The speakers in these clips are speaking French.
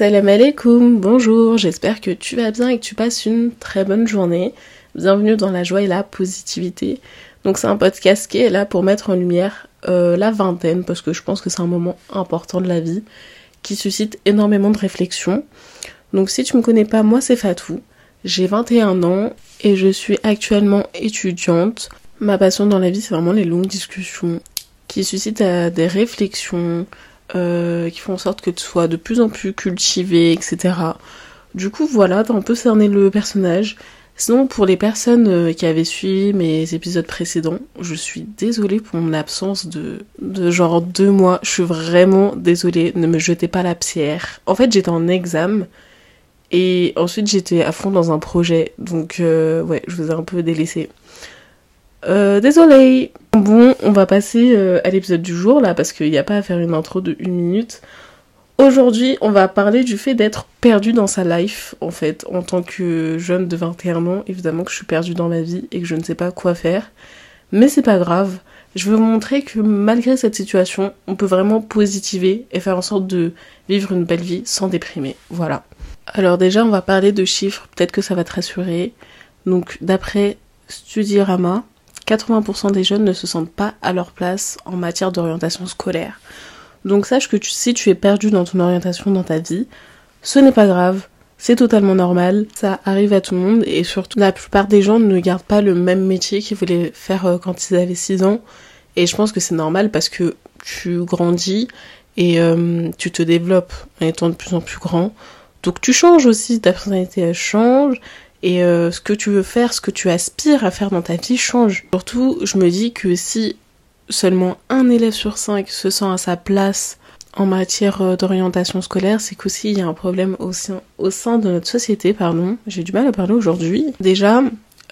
Salam alaikum, bonjour, j'espère que tu vas bien et que tu passes une très bonne journée. Bienvenue dans la joie et la positivité. Donc c'est un podcast qui est là pour mettre en lumière euh, la vingtaine parce que je pense que c'est un moment important de la vie qui suscite énormément de réflexion. Donc si tu me connais pas, moi c'est Fatou. J'ai 21 ans et je suis actuellement étudiante. Ma passion dans la vie c'est vraiment les longues discussions qui suscitent euh, des réflexions, euh, qui font en sorte que tu sois de plus en plus cultivé, etc. Du coup, voilà, t'as un peu cerné le personnage. Sinon, pour les personnes euh, qui avaient suivi mes épisodes précédents, je suis désolée pour mon absence de, de genre deux mois. Je suis vraiment désolée, ne me jetez pas la pierre. En fait, j'étais en examen et ensuite j'étais à fond dans un projet. Donc, euh, ouais, je vous ai un peu délaissé. Euh. Bon, on va passer euh, à l'épisode du jour là parce qu'il n'y a pas à faire une intro de une minute. Aujourd'hui, on va parler du fait d'être perdu dans sa life en fait. En tant que jeune de 21 ans, évidemment que je suis perdue dans ma vie et que je ne sais pas quoi faire. Mais c'est pas grave. Je veux vous montrer que malgré cette situation, on peut vraiment positiver et faire en sorte de vivre une belle vie sans déprimer. Voilà. Alors déjà, on va parler de chiffres, peut-être que ça va te rassurer. Donc d'après Studirama, 80% des jeunes ne se sentent pas à leur place en matière d'orientation scolaire. Donc sache que si tu es perdu dans ton orientation dans ta vie, ce n'est pas grave, c'est totalement normal, ça arrive à tout le monde et surtout la plupart des gens ne gardent pas le même métier qu'ils voulaient faire euh, quand ils avaient 6 ans et je pense que c'est normal parce que tu grandis et euh, tu te développes en étant de plus en plus grand. Donc tu changes aussi, ta personnalité change et euh, ce que tu veux faire, ce que tu aspires à faire dans ta vie change. Surtout, je me dis que si seulement un élève sur cinq se sent à sa place en matière euh, d'orientation scolaire, c'est qu'aussi il y a un problème au sein, de notre société, pardon. J'ai du mal à parler aujourd'hui. Déjà,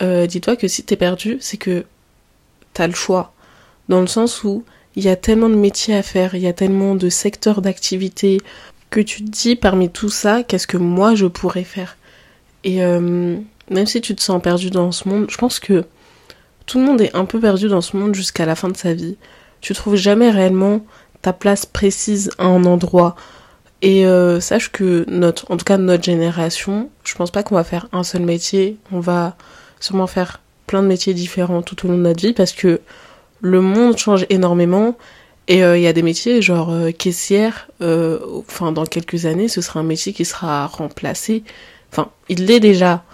euh, dis-toi que si t'es perdu, c'est que t'as le choix. Dans le sens où il y a tellement de métiers à faire, il y a tellement de secteurs d'activité que tu te dis parmi tout ça, qu'est-ce que moi je pourrais faire? Et euh, même si tu te sens perdu dans ce monde, je pense que tout le monde est un peu perdu dans ce monde jusqu'à la fin de sa vie. Tu trouves jamais réellement ta place précise à un endroit. Et euh, sache que notre, en tout cas notre génération, je pense pas qu'on va faire un seul métier. On va sûrement faire plein de métiers différents tout au long de notre vie parce que le monde change énormément. Et euh, il y a des métiers genre caissière, enfin dans quelques années, ce sera un métier qui sera remplacé Enfin, il l'est déjà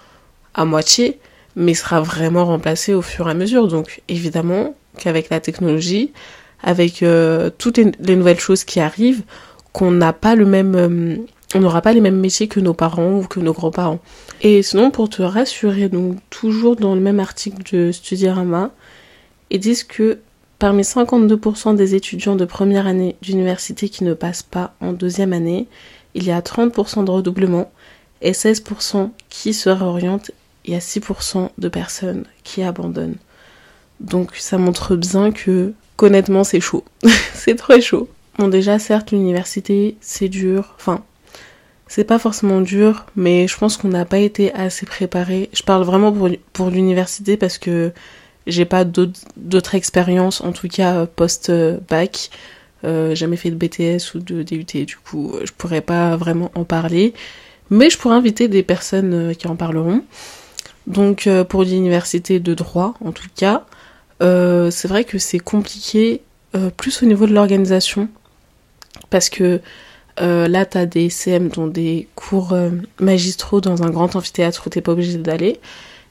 à moitié, mais sera vraiment remplacé au fur et à mesure. Donc, évidemment qu'avec la technologie, avec euh, toutes les nouvelles choses qui arrivent, qu'on n'a pas le même, euh, on n'aura pas les mêmes métiers que nos parents ou que nos grands-parents. Et sinon, pour te rassurer, donc toujours dans le même article de Studirama, ils disent que parmi 52% des étudiants de première année d'université qui ne passent pas en deuxième année, il y a 30% de redoublement et 16% qui se réorientent et à 6% de personnes qui abandonnent. Donc ça montre bien que honnêtement c'est chaud. c'est très chaud. Bon déjà certes l'université c'est dur, enfin c'est pas forcément dur, mais je pense qu'on n'a pas été assez préparé. Je parle vraiment pour, pour l'université parce que j'ai pas d'autres expériences, en tout cas post-bac. Euh, jamais fait de BTS ou de DUT, du coup je pourrais pas vraiment en parler. Mais je pourrais inviter des personnes euh, qui en parleront. Donc euh, pour l'université de droit, en tout cas, euh, c'est vrai que c'est compliqué plus au niveau de l'organisation. Parce que là, tu as des CM, dont des cours magistraux dans un grand amphithéâtre où t'es pas obligé d'aller.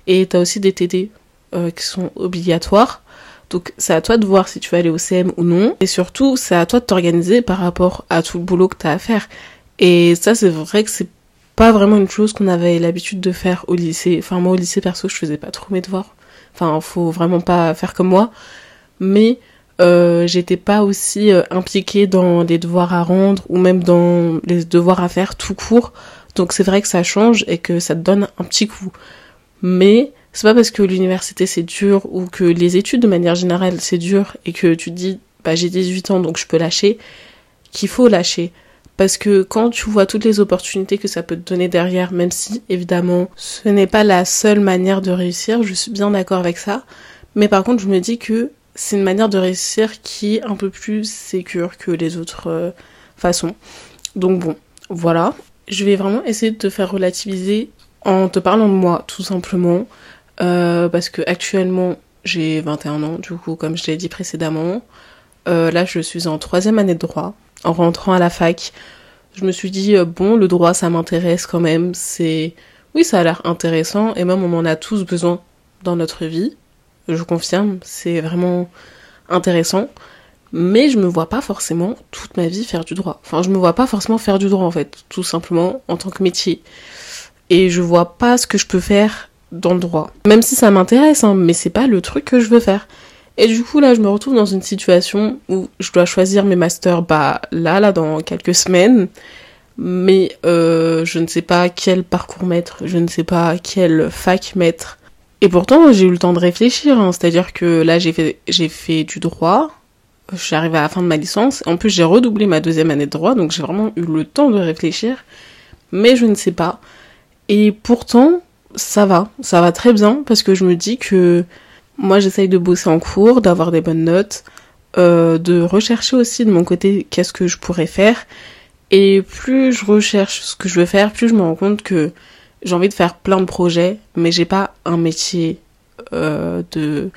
Et tu as aussi des TD qui sont obligatoires. Donc c'est à toi de voir si tu vas aller au CM ou non. Et surtout, c'est à toi de t'organiser par rapport à tout le boulot que tu as à faire. Et ça, c'est vrai que c'est pas vraiment une chose qu'on avait l'habitude de faire au lycée. Enfin, moi, au lycée, perso, je faisais pas trop mes devoirs. Enfin, faut vraiment pas faire comme moi. Mais euh, j'étais pas aussi euh, impliquée dans les devoirs à rendre ou même dans les devoirs à faire tout court. Donc c'est vrai que ça change et que ça te donne un petit coup. Mais c'est pas parce que l'université c'est dur ou que les études de manière générale c'est dur et que tu te dis bah j'ai 18 ans donc je peux lâcher qu'il faut lâcher. Parce que quand tu vois toutes les opportunités que ça peut te donner derrière, même si évidemment ce n'est pas la seule manière de réussir, je suis bien d'accord avec ça. Mais par contre, je me dis que c'est une manière de réussir qui est un peu plus sécure que les autres euh, façons. Donc bon, voilà. je vais vraiment essayer de te faire relativiser en te parlant de moi, tout simplement. Euh, parce que actuellement, j'ai 21 ans, du coup, comme je l'ai dit précédemment. Euh, là, je suis en troisième année de droit. En rentrant à la fac, je me suis dit, euh, bon, le droit, ça m'intéresse quand même. C'est, oui, ça a l'air intéressant et même on en a tous besoin dans notre vie. Je confirme, c'est vraiment intéressant. Mais je me vois pas forcément toute ma vie faire du droit. Enfin, je me vois pas forcément faire du droit en fait, tout simplement en tant que métier. Et je vois pas ce que je peux faire dans le droit. Même si ça m'intéresse, hein, mais c'est pas le truc que je veux faire. Et du coup, là, je me retrouve dans une situation où je dois choisir mes masters, bah, là, là, dans quelques semaines. Mais euh, je ne sais pas quel parcours mettre, je ne sais pas quelle fac mettre. Et pourtant, j'ai eu le temps de réfléchir. Hein. C'est-à-dire que là, j'ai fait, j'ai fait du droit. Je suis arrivée à la fin de ma licence. En plus, j'ai redoublé ma deuxième année de droit, donc j'ai vraiment eu le temps de réfléchir. Mais je ne sais pas. Et pourtant, ça va, ça va très bien parce que je me dis que moi j'essaye de bosser en cours, d'avoir des bonnes notes, euh, de rechercher aussi de mon côté qu'est-ce que je pourrais faire. Et plus je recherche ce que je veux faire, plus je me rends compte que j'ai envie de faire plein de projets, mais j'ai pas un métier euh, de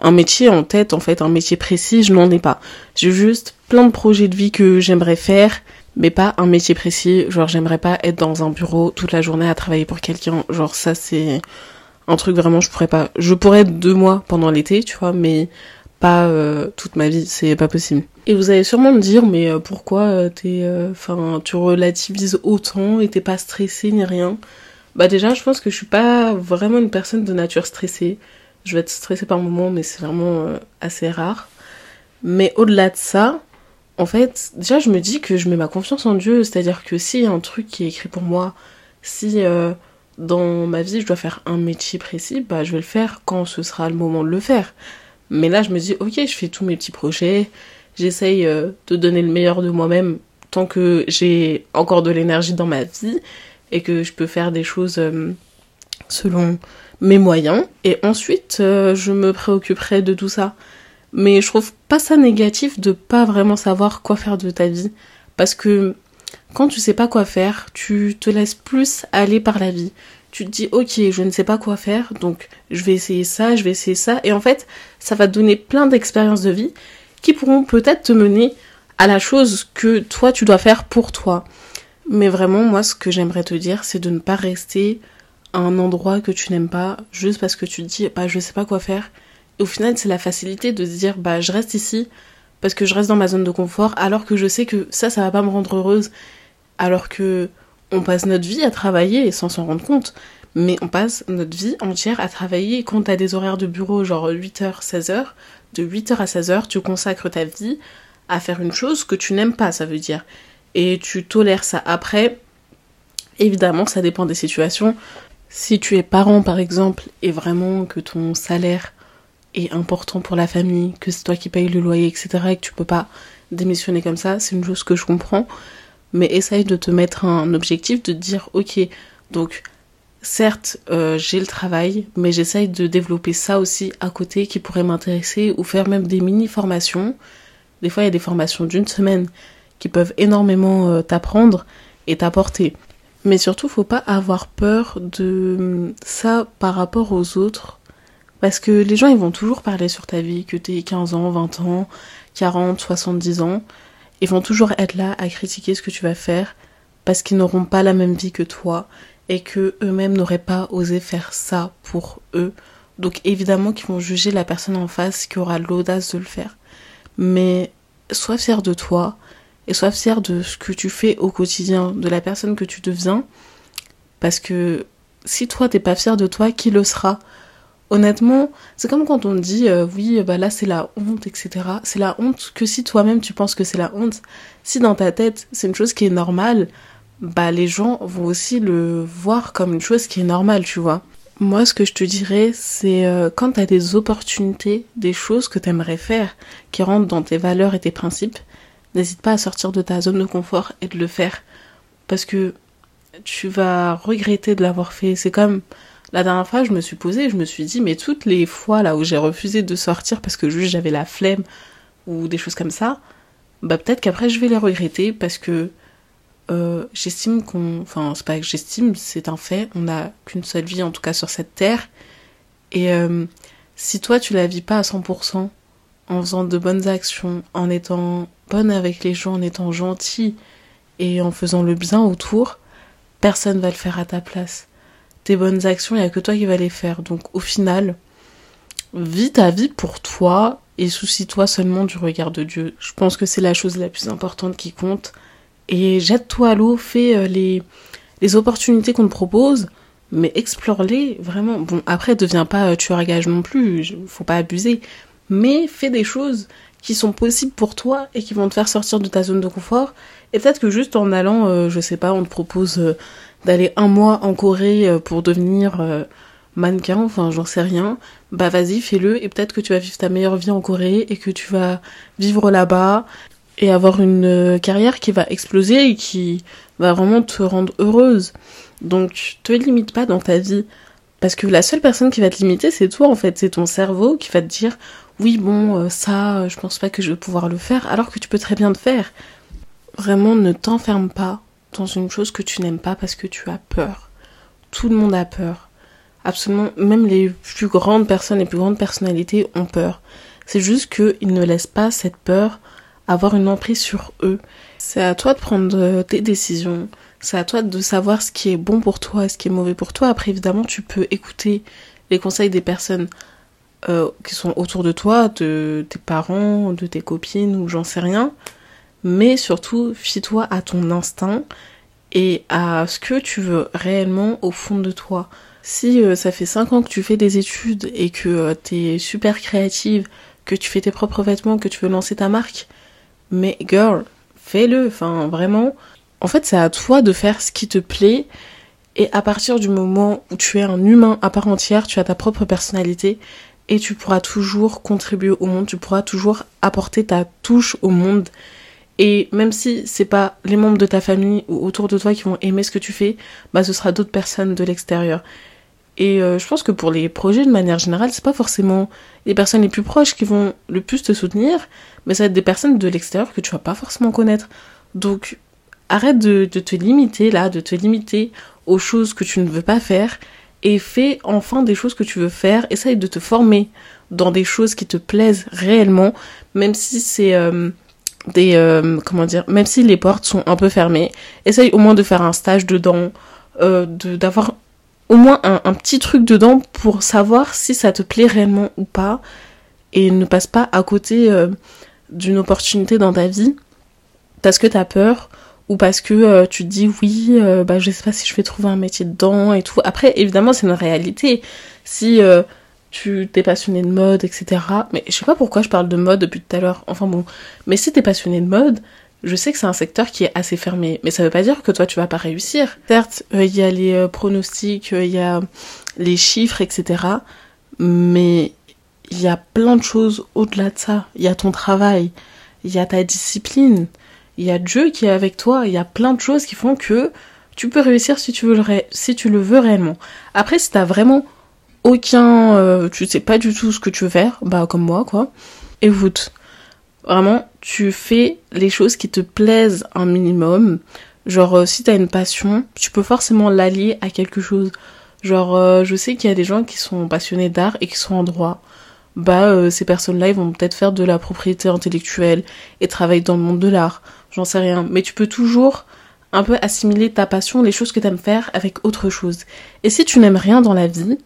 un métier en tête en fait, un métier précis, je n'en ai pas. J'ai juste plein de projets de vie que j'aimerais faire mais pas un métier précis. Genre, j'aimerais pas être dans un bureau toute la journée à travailler pour quelqu'un. Genre, ça, c'est un truc vraiment, je pourrais pas. Je pourrais deux mois pendant l'été, tu vois, mais pas euh, toute ma vie, c'est pas possible. Et vous allez sûrement me dire, mais euh, pourquoi euh, t'es, enfin, tu relativises autant et t'es pas stressé ni rien? Bah déjà, je pense que je suis pas vraiment une personne de nature stressée. Je vais être stressée par moments, mais c'est vraiment assez rare. Mais au-delà de ça, en fait, déjà, je me dis que je mets ma confiance en Dieu. C'est-à-dire que s'il y a un truc qui est écrit pour moi, si dans ma vie je dois faire un métier précis, bah je vais le faire quand ce sera le moment de le faire. Mais là, je me dis, ok, je fais tous mes petits projets, j'essaye euh, de donner le meilleur de moi-même tant que j'ai encore de l'énergie dans ma vie et que je peux faire des choses euh, selon mes moyens. Et ensuite, je me préoccuperai de tout ça. Mais je trouve pas ça négatif de pas vraiment savoir quoi faire de ta vie. Parce que quand tu sais pas quoi faire, tu te laisses plus aller par la vie. Tu te dis, ok, je ne sais pas quoi faire, donc je vais essayer ça, je vais essayer ça. Et en fait, ça va te donner plein d'expériences de vie qui pourront peut-être te mener à la chose que toi tu dois faire pour toi. Mais vraiment, moi, ce que j'aimerais te dire, c'est de ne pas rester à un endroit que tu n'aimes pas juste parce que tu te dis, bah, je sais pas quoi faire au final, c'est la facilité de se dire, bah, je reste ici parce que je reste dans ma zone de confort, alors que je sais que ça, ça va pas me rendre heureuse. Alors que on passe notre vie à travailler sans s'en rendre compte. Mais on passe notre vie entière à travailler. Quand t'as des horaires de bureau, genre 8h, 16h, de 8h à 16h, tu consacres ta vie à faire une chose que tu n'aimes pas, ça veut dire. Et tu tolères ça. Après, évidemment, ça dépend des situations. Si tu es parent, par exemple, et vraiment que ton salaire est important pour la famille, que c'est toi qui payes le loyer, etc. et que tu peux pas démissionner comme ça, c'est une chose que je comprends. Mais essaye de te mettre un objectif, de dire ok, donc certes euh, j'ai le travail, mais j'essaye de développer ça aussi à côté qui pourrait m'intéresser ou faire même des mini formations. Des fois il y a des formations d'une semaine qui peuvent énormément euh, t'apprendre et t'apporter. Mais surtout, faut pas avoir peur de ça par rapport aux autres parce que les gens, ils vont toujours parler sur ta vie, que t'aies 15 ans, 20 ans, 40, 70 ans. Ils vont toujours être là à critiquer ce que tu vas faire parce qu'ils n'auront pas la même vie que toi et que eux-mêmes n'auraient pas osé faire ça pour eux. Donc évidemment qu'ils vont juger la personne en face qui aura l'audace de le faire. Mais sois fier de toi et sois fier de ce que tu fais au quotidien, de la personne que tu deviens. Parce que si toi t'es pas fier de toi, qui le sera? Honnêtement, c'est comme quand on dit euh, oui, bah là c'est la honte, etc. C'est la honte que si toi-même tu penses que c'est la honte, si dans ta tête c'est une chose qui est normale, bah les gens vont aussi le voir comme une chose qui est normale, tu vois. Moi, ce que je te dirais, c'est euh, quand t'as des opportunités, des choses que t'aimerais faire, qui rentrent dans tes valeurs et tes principes, n'hésite pas à sortir de ta zone de confort et de le faire. Parce que tu vas regretter de l'avoir fait. C'est comme la dernière fois, je me suis posée, je me suis dit, mais toutes les fois là où j'ai refusé de sortir parce que juste j'avais la flemme ou des choses comme ça, bah peut-être qu'après je vais les regretter parce que euh, j'estime qu'on, enfin c'est pas que j'estime, c'est un fait, on n'a qu'une seule vie en tout cas sur cette terre. Et euh, si toi tu la vis pas à 100% en faisant de bonnes actions, en étant bonne avec les gens, en étant gentil et en faisant le bien autour, personne va le faire à ta place. Tes bonnes actions, il n'y a que toi qui vas les faire. Donc au final, vis ta vie pour toi et soucie-toi seulement du regard de Dieu. Je pense que c'est la chose la plus importante qui compte. Et jette-toi à l'eau, fais euh, les, les opportunités qu'on te propose, mais explore-les vraiment. Bon, après, deviens pas euh, tueur à gage non plus, faut pas abuser, mais fais des choses qui sont possibles pour toi et qui vont te faire sortir de ta zone de confort. Et peut-être que juste en allant, euh, je sais pas, on te propose d'aller un mois en Corée pour devenir mannequin, enfin j'en sais rien, bah vas-y fais-le et peut-être que tu vas vivre ta meilleure vie en Corée et que tu vas vivre là-bas et avoir une euh, carrière qui va exploser et qui va vraiment te rendre heureuse. Donc te limite pas dans ta vie parce que la seule personne qui va te limiter c'est toi en fait, c'est ton cerveau qui va te dire oui bon euh, ça je pense pas que je vais pouvoir le faire alors que tu peux très bien le faire. Vraiment ne t'enferme pas dans une chose que tu n'aimes pas parce que tu as peur. Tout le monde a peur absolument, même les plus grandes personnes, les plus grandes personnalités ont peur. C'est juste qu'ils ne laissent pas cette peur avoir une emprise sur eux. C'est à toi de prendre euh, tes décisions. C'est à toi de savoir ce qui est bon pour toi et ce qui est mauvais pour toi. Après, évidemment, tu peux écouter les conseils des personnes euh, qui sont autour de toi, de tes parents, de tes copines ou j'en sais rien. Mais surtout, fie-toi à ton instinct et à ce que tu veux réellement au fond de toi. Si euh, ça fait 5 ans que tu fais des études et que euh, tu es super créative, que tu fais tes propres vêtements, que tu veux lancer ta marque, mais girl, fais-le, enfin vraiment. En fait, c'est à toi de faire ce qui te plaît et à partir du moment où tu es un humain à part entière, tu as ta propre personnalité et tu pourras toujours contribuer au monde, tu pourras toujours apporter ta touche au monde. Et même si c'est pas les membres de ta famille ou autour de toi qui vont aimer ce que tu fais, bah ce sera d'autres personnes de l'extérieur. Et euh, je pense que pour les projets de manière générale, c'est pas forcément les personnes les plus proches qui vont le plus te soutenir, mais ça va être des personnes de l'extérieur que tu vas pas forcément connaître. Donc arrête de, te limiter là, de te limiter aux choses que tu ne veux pas faire et fais enfin des choses que tu veux faire. Essaye de te former dans des choses qui te plaisent réellement, même si c'est euh, des euh, comment dire, même si les portes sont un peu fermées. Essaye au moins de faire un stage dedans, euh, d'avoir au moins un, petit truc dedans pour savoir si ça te plaît réellement ou pas et ne passe pas à côté euh, d'une opportunité dans ta vie parce que t'as peur ou parce que euh, tu te dis oui bah je sais pas si je vais trouver un métier dedans et tout après évidemment c'est une réalité si tu t'es passionné de mode etc mais je sais pas pourquoi je parle de mode depuis tout à l'heure enfin bon mais si t'es passionné de mode je sais que c'est un secteur qui est assez fermé, mais ça veut pas dire que toi tu vas pas réussir. Certes, euh, il y a les euh, pronostics, euh, il y a les chiffres, etc. Mais il y a plein de choses au-delà de ça. Il y a ton travail, il y a ta discipline, il y a Dieu qui est avec toi, il y a plein de choses qui font que tu peux réussir si tu veux le, si tu le veux réellement. Après, si t'as vraiment aucun, tu sais pas du tout ce que tu veux faire, bah comme moi quoi, écoute, Vraiment, tu fais les choses qui te plaisent un minimum. Genre, euh, si t'as une passion, tu peux forcément l'allier à quelque chose. Genre, euh, je sais qu'il y a des gens qui sont passionnés d'art et qui sont en droit. Bah, euh, ces personnes-là, ils vont peut-être faire de la propriété intellectuelle et travailler dans le monde de l'art. J'en sais rien. Mais tu peux toujours un peu assimiler ta passion, les choses que t'aimes faire avec autre chose. Et si tu n'aimes rien dans la vie,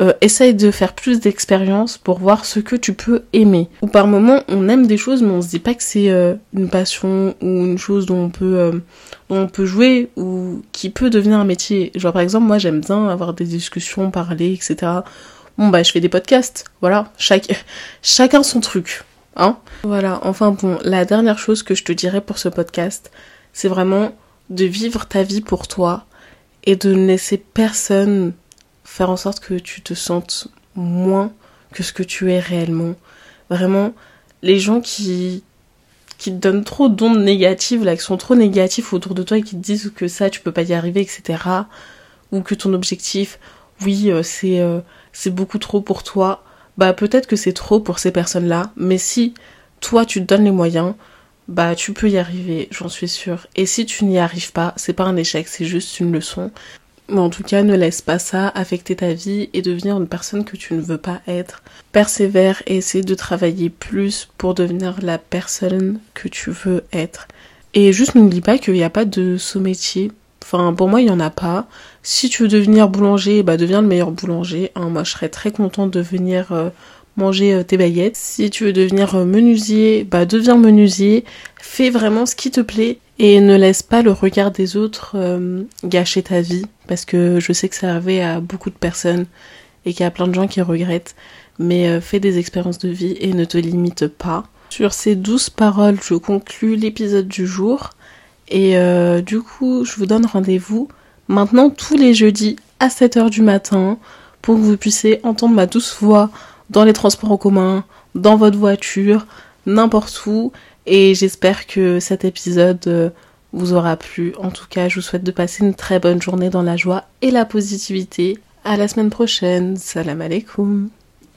euh, essaye de faire plus d'expériences pour voir ce que tu peux aimer. Ou par moment, on aime des choses, mais on se dit pas que c'est euh, une passion ou une chose dont on peut, euh, dont on peut jouer ou qui peut devenir un métier. Genre par exemple, moi j'aime bien avoir des discussions, parler, etc. Bon bah je fais des podcasts, voilà. Chaque, chacun son truc, hein. Voilà. Enfin bon, la dernière chose que je te dirais pour ce podcast, c'est vraiment de vivre ta vie pour toi et de ne laisser personne faire en sorte que tu te sentes moins que ce que tu es réellement. Vraiment, les gens qui qui te donnent trop d'ondes négatives, là, qui sont trop négatifs autour de toi et qui te disent que ça, tu peux pas y arriver, etc. Ou que ton objectif, oui, euh, c'est euh, c'est beaucoup trop pour toi. Bah peut-être que c'est trop pour ces personnes-là, mais si toi tu te donnes les moyens, bah tu peux y arriver, j'en suis sûre. Et si tu n'y arrives pas, c'est pas un échec, c'est juste une leçon. Mais en tout cas, ne laisse pas ça affecter ta vie et devenir une personne que tu ne veux pas être. Persévère et essaie de travailler plus pour devenir la personne que tu veux être. Et juste n'oublie pas qu'il n'y a pas de sous-métier. Enfin, pour moi, il n'y en a pas. Si tu veux devenir boulanger, bah deviens le meilleur boulanger. Hein. Moi, je serais très contente de venir euh, manger euh, tes baguettes. Si tu veux devenir euh, menuisier, bah deviens menuisier. Fais vraiment ce qui te plaît et ne laisse pas le regard des autres gâcher ta vie parce que je sais que ça arrivait à beaucoup de personnes et qu'il y a plein de gens qui regrettent. Mais fais des expériences de vie et ne te limite pas. Sur ces douces paroles, je conclus l'épisode du jour. Et du coup, je vous donne rendez-vous maintenant tous les jeudis à 7h du matin pour que vous puissiez entendre ma douce voix dans les transports en commun, dans votre voiture, n'importe où. Et j'espère que cet épisode euh, vous aura plu. En tout cas, je vous souhaite de passer une très bonne journée dans la joie et la positivité. À la semaine prochaine. Salam alaikum.